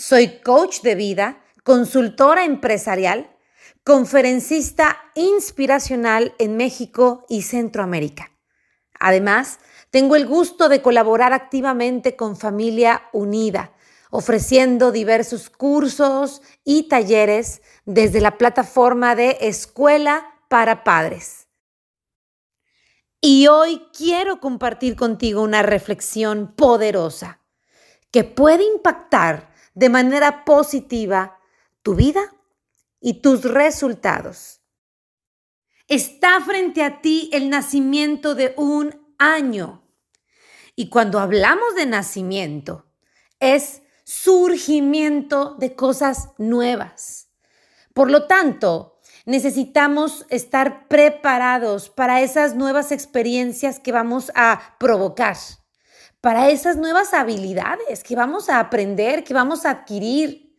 Soy coach de vida, consultora empresarial, conferencista inspiracional en México y Centroamérica. Además, tengo el gusto de colaborar activamente con Familia Unida, ofreciendo diversos cursos y talleres desde la plataforma de Escuela para Padres. Y hoy quiero compartir contigo una reflexión poderosa que puede impactar de manera positiva tu vida y tus resultados. Está frente a ti el nacimiento de un año. Y cuando hablamos de nacimiento, es surgimiento de cosas nuevas. Por lo tanto, necesitamos estar preparados para esas nuevas experiencias que vamos a provocar, para esas nuevas habilidades que vamos a aprender, que vamos a adquirir.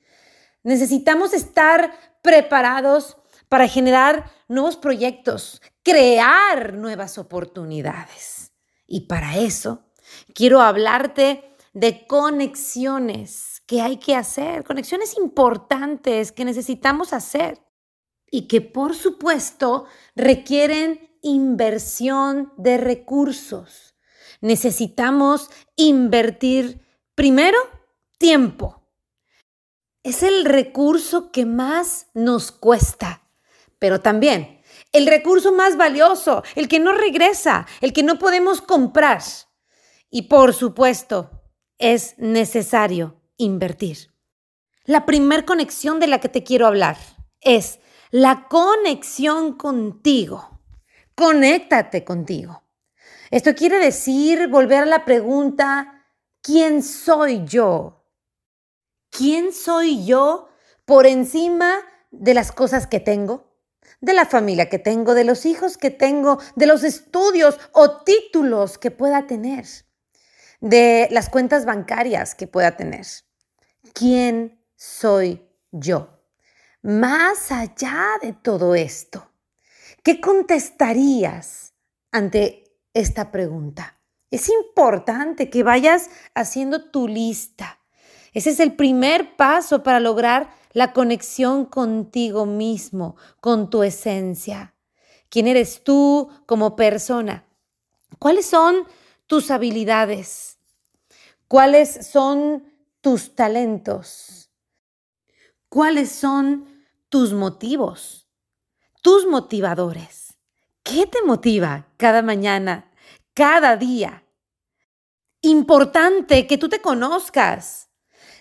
Necesitamos estar preparados para generar nuevos proyectos, crear nuevas oportunidades. Y para eso quiero hablarte de conexiones que hay que hacer, conexiones importantes que necesitamos hacer y que por supuesto requieren inversión de recursos. Necesitamos invertir primero tiempo. Es el recurso que más nos cuesta, pero también el recurso más valioso, el que no regresa, el que no podemos comprar. Y por supuesto, es necesario invertir. La primer conexión de la que te quiero hablar es la conexión contigo. Conéctate contigo. Esto quiere decir volver a la pregunta, ¿quién soy yo? ¿Quién soy yo por encima de las cosas que tengo? De la familia que tengo, de los hijos que tengo, de los estudios o títulos que pueda tener de las cuentas bancarias que pueda tener. ¿Quién soy yo? Más allá de todo esto, ¿qué contestarías ante esta pregunta? Es importante que vayas haciendo tu lista. Ese es el primer paso para lograr la conexión contigo mismo, con tu esencia. ¿Quién eres tú como persona? ¿Cuáles son tus habilidades? ¿Cuáles son tus talentos? ¿Cuáles son tus motivos? Tus motivadores. ¿Qué te motiva cada mañana, cada día? Importante que tú te conozcas.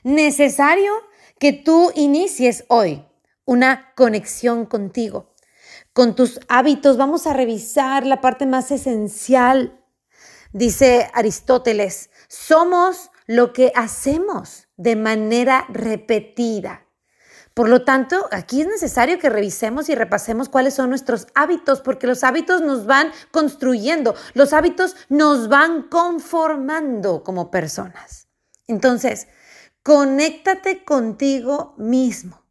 Necesario que tú inicies hoy una conexión contigo. Con tus hábitos vamos a revisar la parte más esencial Dice Aristóteles, somos lo que hacemos de manera repetida. Por lo tanto, aquí es necesario que revisemos y repasemos cuáles son nuestros hábitos, porque los hábitos nos van construyendo, los hábitos nos van conformando como personas. Entonces, conéctate contigo mismo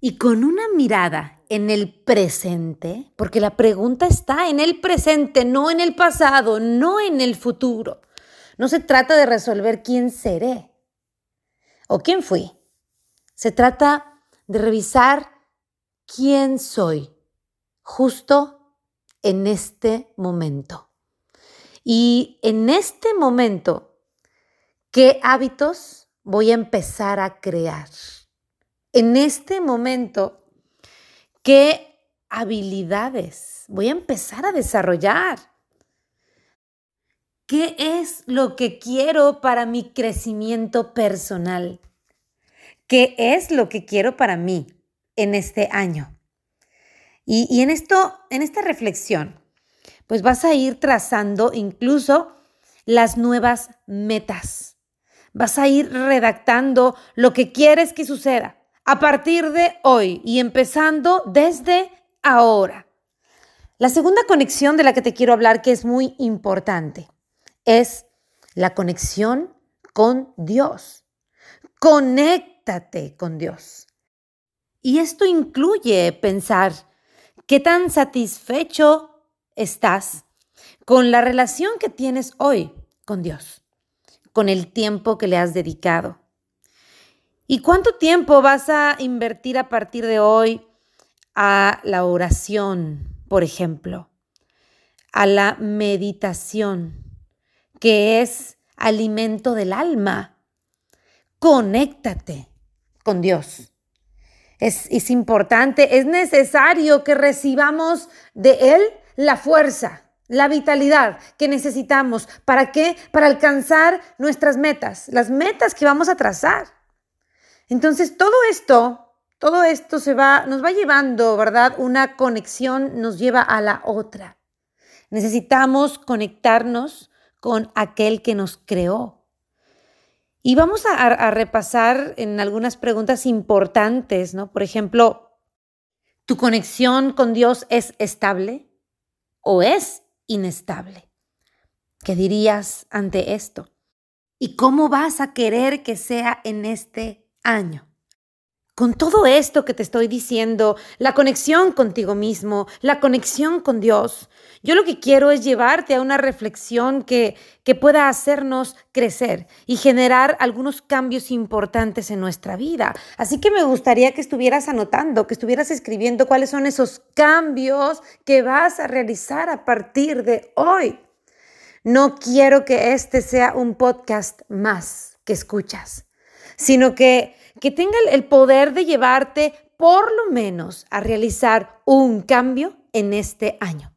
y con una mirada en el presente, porque la pregunta está en el presente, no en el pasado, no en el futuro. No se trata de resolver quién seré o quién fui. Se trata de revisar quién soy justo en este momento. Y en este momento, ¿qué hábitos voy a empezar a crear? En este momento, ¿Qué habilidades voy a empezar a desarrollar? ¿Qué es lo que quiero para mi crecimiento personal? ¿Qué es lo que quiero para mí en este año? Y, en esto, en esta reflexión, pues vas a ir trazando incluso las nuevas metas. Vas a ir redactando lo que quieres que suceda a partir de hoy y empezando desde ahora. La segunda conexión de la que te quiero hablar, que es muy importante, es la conexión con Dios. Conéctate con Dios. Y esto incluye pensar qué tan satisfecho estás con la relación que tienes hoy con Dios, con el tiempo que le has dedicado. ¿Y cuánto tiempo vas a invertir a partir de hoy a la oración, por ejemplo, a la meditación, que es alimento del alma? Conéctate con Dios. Es, importante, es necesario que recibamos de Él la fuerza, la vitalidad que necesitamos. ¿Para qué? Para alcanzar nuestras metas, las metas que vamos a trazar. Entonces, todo esto, todo esto se va, nos va llevando, ¿verdad? Una conexión nos lleva a la otra. Necesitamos conectarnos con aquel que nos creó. Y vamos a, repasar en algunas preguntas importantes, ¿no? Por ejemplo, ¿tu conexión con Dios es estable o es inestable? ¿Qué dirías ante esto? ¿Y cómo vas a querer que sea en este año. Con todo esto que te estoy diciendo, la conexión contigo mismo, la conexión con Dios, yo lo que quiero es llevarte a una reflexión que, que pueda hacernos crecer y generar algunos cambios importantes en nuestra vida. Así que me gustaría que estuvieras anotando, que estuvieras escribiendo cuáles son esos cambios que vas a realizar a partir de hoy. No quiero que este sea un podcast más que escuchas sino que, que tenga el poder de llevarte por lo menos a realizar un cambio en este año.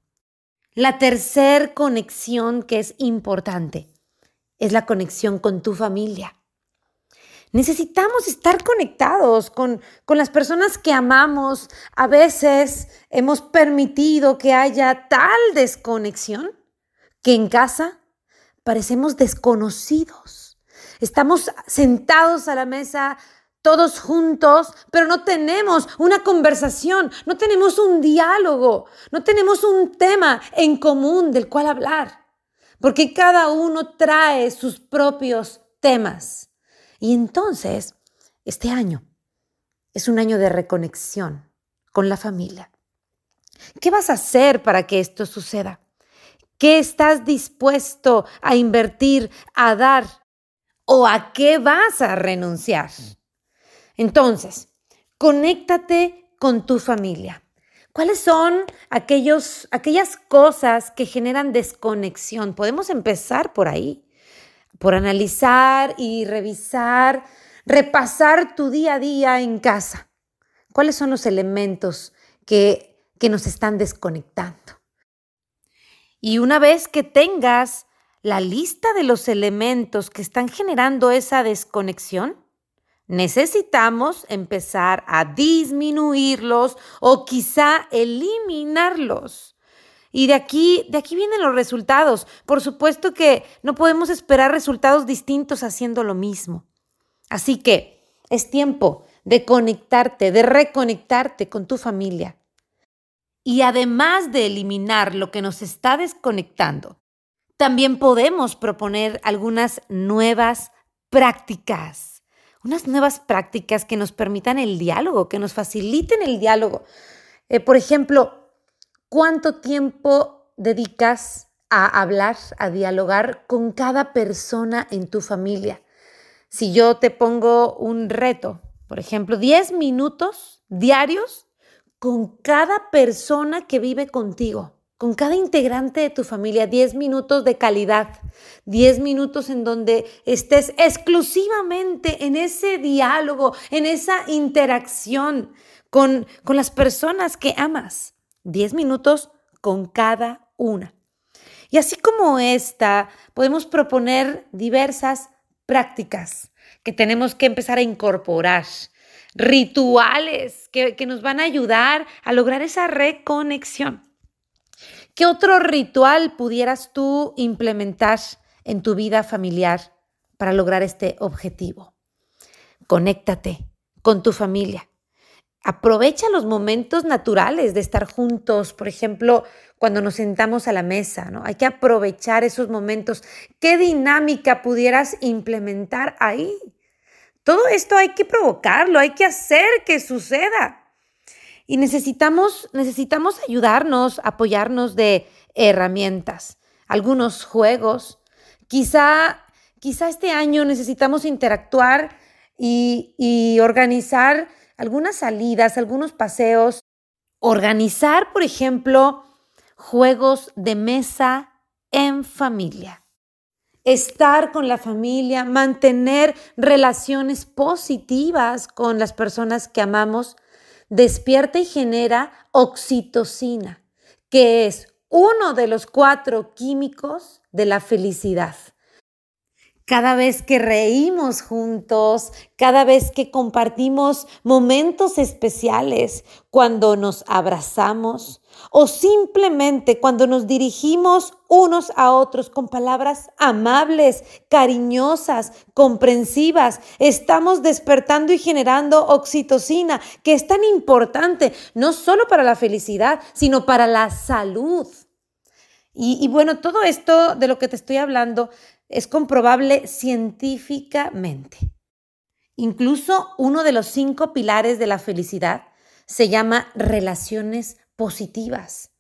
La tercer conexión que es importante es la conexión con tu familia. Necesitamos estar conectados con, con, las personas que amamos. A veces hemos permitido que haya tal desconexión que en casa parecemos desconocidos. Estamos sentados a la mesa todos juntos, pero no tenemos una conversación, no tenemos un diálogo, no tenemos un tema en común del cual hablar, porque cada uno trae sus propios temas. Y entonces, este año es un año de reconexión con la familia. ¿Qué vas a hacer para que esto suceda? ¿Qué estás dispuesto a invertir, a dar o a qué vas a renunciar. Entonces, conéctate con tu familia. ¿Cuáles son aquellos, aquellas cosas que generan desconexión? Podemos empezar por ahí, por analizar y revisar, repasar tu día a día en casa. ¿Cuáles son los elementos que, que nos están desconectando? Y una vez que tengas la lista de los elementos que están generando esa desconexión, necesitamos empezar a disminuirlos o quizá eliminarlos. Y de aquí, de aquí vienen los resultados. Por supuesto que no podemos esperar resultados distintos haciendo lo mismo. Así que es tiempo de conectarte, de reconectarte con tu familia. Y además de eliminar lo que nos está desconectando, también podemos proponer algunas nuevas prácticas, unas nuevas prácticas que nos permitan el diálogo, que nos faciliten el diálogo. Eh, por ejemplo, ¿cuánto tiempo dedicas a hablar, a dialogar con cada persona en tu familia? Si yo te pongo un reto, por ejemplo, 10 minutos diarios con cada persona que vive contigo con cada integrante de tu familia 10 minutos de calidad, 10 minutos en donde estés exclusivamente en ese diálogo, en esa interacción con, con las personas que amas. 10 minutos con cada una. Y así como esta, podemos proponer diversas prácticas que tenemos que empezar a incorporar, rituales que, que nos van a ayudar a lograr esa reconexión. ¿Qué otro ritual pudieras tú implementar en tu vida familiar para lograr este objetivo? Conéctate con tu familia. Aprovecha los momentos naturales de estar juntos, por ejemplo, cuando nos sentamos a la mesa, ¿no? Hay que aprovechar esos momentos. ¿Qué dinámica pudieras implementar ahí? Todo esto hay que provocarlo, hay que hacer que suceda. Y necesitamos, necesitamos ayudarnos, apoyarnos de herramientas, algunos juegos. Quizá, quizá este año necesitamos interactuar y, y organizar algunas salidas, algunos paseos, organizar, por ejemplo, juegos de mesa en familia. Estar con la familia, mantener relaciones positivas con las personas que amamos, despierta y genera oxitocina, que es uno de los cuatro químicos de la felicidad cada vez que reímos juntos, cada vez que compartimos momentos especiales, cuando nos abrazamos o simplemente cuando nos dirigimos unos a otros con palabras amables, cariñosas, comprensivas, estamos despertando y generando oxitocina, que es tan importante no solo para la felicidad, sino para la salud. Y, y bueno, todo esto de lo que te estoy hablando es comprobable científicamente. Incluso uno de los cinco pilares de la felicidad se llama relaciones positivas.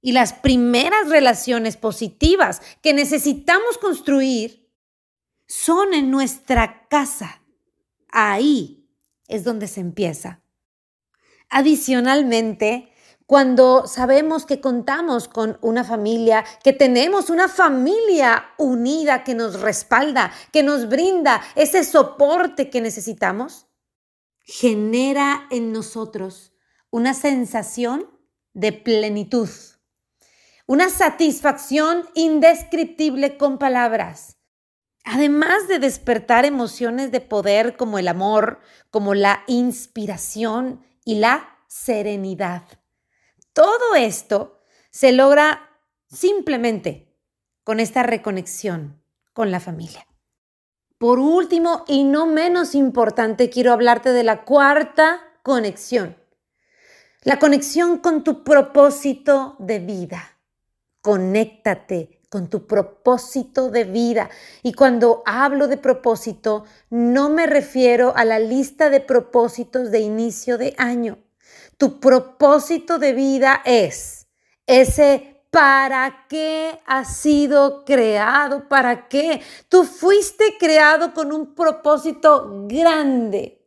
Y las primeras relaciones positivas que necesitamos construir son en nuestra casa. Ahí es donde se empieza. Adicionalmente, cuando sabemos que contamos con una familia, que tenemos una familia unida que nos respalda, que nos brinda ese soporte que necesitamos, genera en nosotros una sensación de plenitud, una satisfacción indescriptible con palabras. Además de despertar emociones de poder como el amor, como la inspiración y la serenidad. Todo esto se logra simplemente con esta reconexión con la familia. Por último, y no menos importante, quiero hablarte de la cuarta conexión. La conexión con tu propósito de vida. Conéctate con tu propósito de vida. Y cuando hablo de propósito, no me refiero a la lista de propósitos de inicio de año. Tu propósito de vida es ese para qué has sido creado, para qué. Tú fuiste creado con un propósito grande.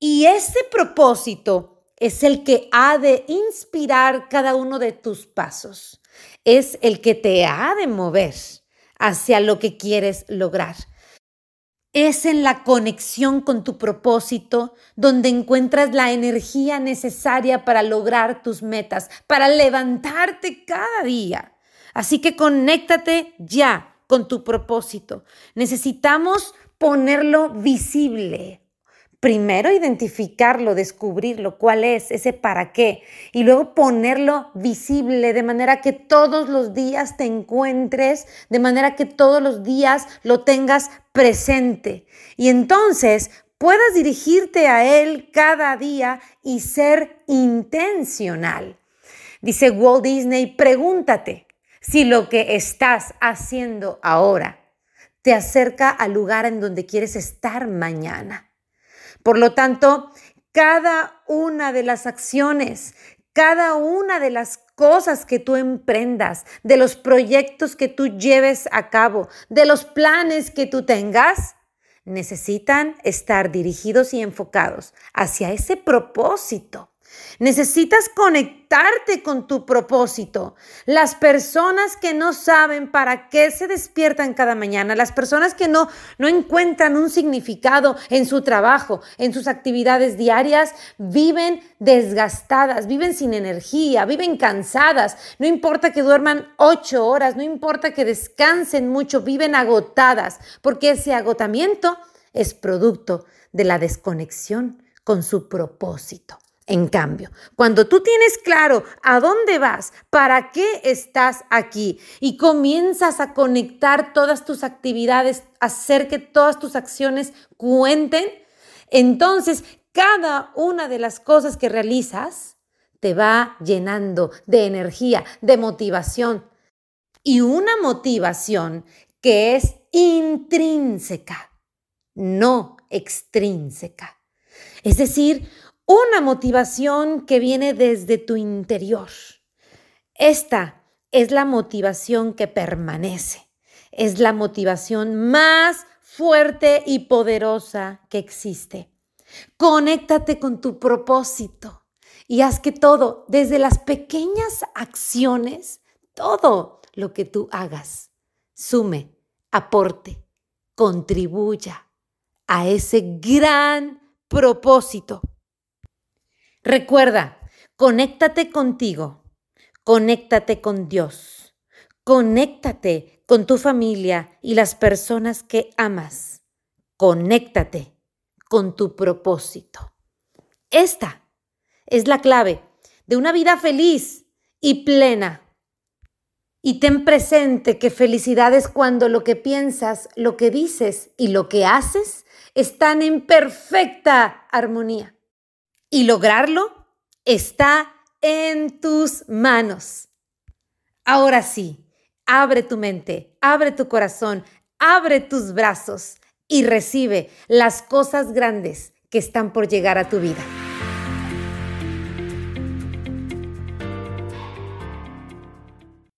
Y ese propósito es el que ha de inspirar cada uno de tus pasos. Es el que te ha de mover hacia lo que quieres lograr. Es en la conexión con tu propósito donde encuentras la energía necesaria para lograr tus metas, para levantarte cada día. Así que conéctate ya con tu propósito. Necesitamos ponerlo visible, primero identificarlo, descubrirlo, cuál es ese para qué, y luego ponerlo visible de manera que todos los días te encuentres, de manera que todos los días lo tengas presente. Y entonces puedas dirigirte a él cada día y ser intencional. Dice Walt Disney, pregúntate si lo que estás haciendo ahora te acerca al lugar en donde quieres estar mañana. Por lo tanto, cada una de las acciones, cada una de las cosas que tú emprendas, de los proyectos que tú lleves a cabo, de los planes que tú tengas, necesitan estar dirigidos y enfocados hacia ese propósito. Necesitas conectarte con tu propósito. Las personas que no saben para qué se despiertan cada mañana, las personas que no, no encuentran un significado en su trabajo, en sus actividades diarias, viven desgastadas, viven sin energía, viven cansadas. No importa que duerman ocho horas, no importa que descansen mucho, viven agotadas, porque ese agotamiento es producto de la desconexión con su propósito. En cambio, cuando tú tienes claro a dónde vas, para qué estás aquí y comienzas a conectar todas tus actividades, hacer que todas tus acciones cuenten, Entonces, cada una de las cosas que realizas te va llenando de energía, de motivación. Y una motivación que es intrínseca, no extrínseca. Es decir, una motivación que viene desde tu interior. Esta es la motivación que permanece. Es la motivación más fuerte y poderosa que existe. Conéctate con tu propósito y haz que todo, desde las pequeñas acciones, todo lo que tú hagas, sume, aporte, contribuya a ese gran propósito. Recuerda, conéctate contigo, conéctate con Dios, conéctate con tu familia y las personas que amas, conéctate con tu propósito. Esta es la clave de una vida feliz y plena. Y ten presente que felicidad es cuando lo que piensas, lo que dices y lo que haces están en perfecta armonía. Y lograrlo está en tus manos. Ahora sí, abre tu mente, abre tu corazón, abre tus brazos y recibe las cosas grandes que están por llegar a tu vida.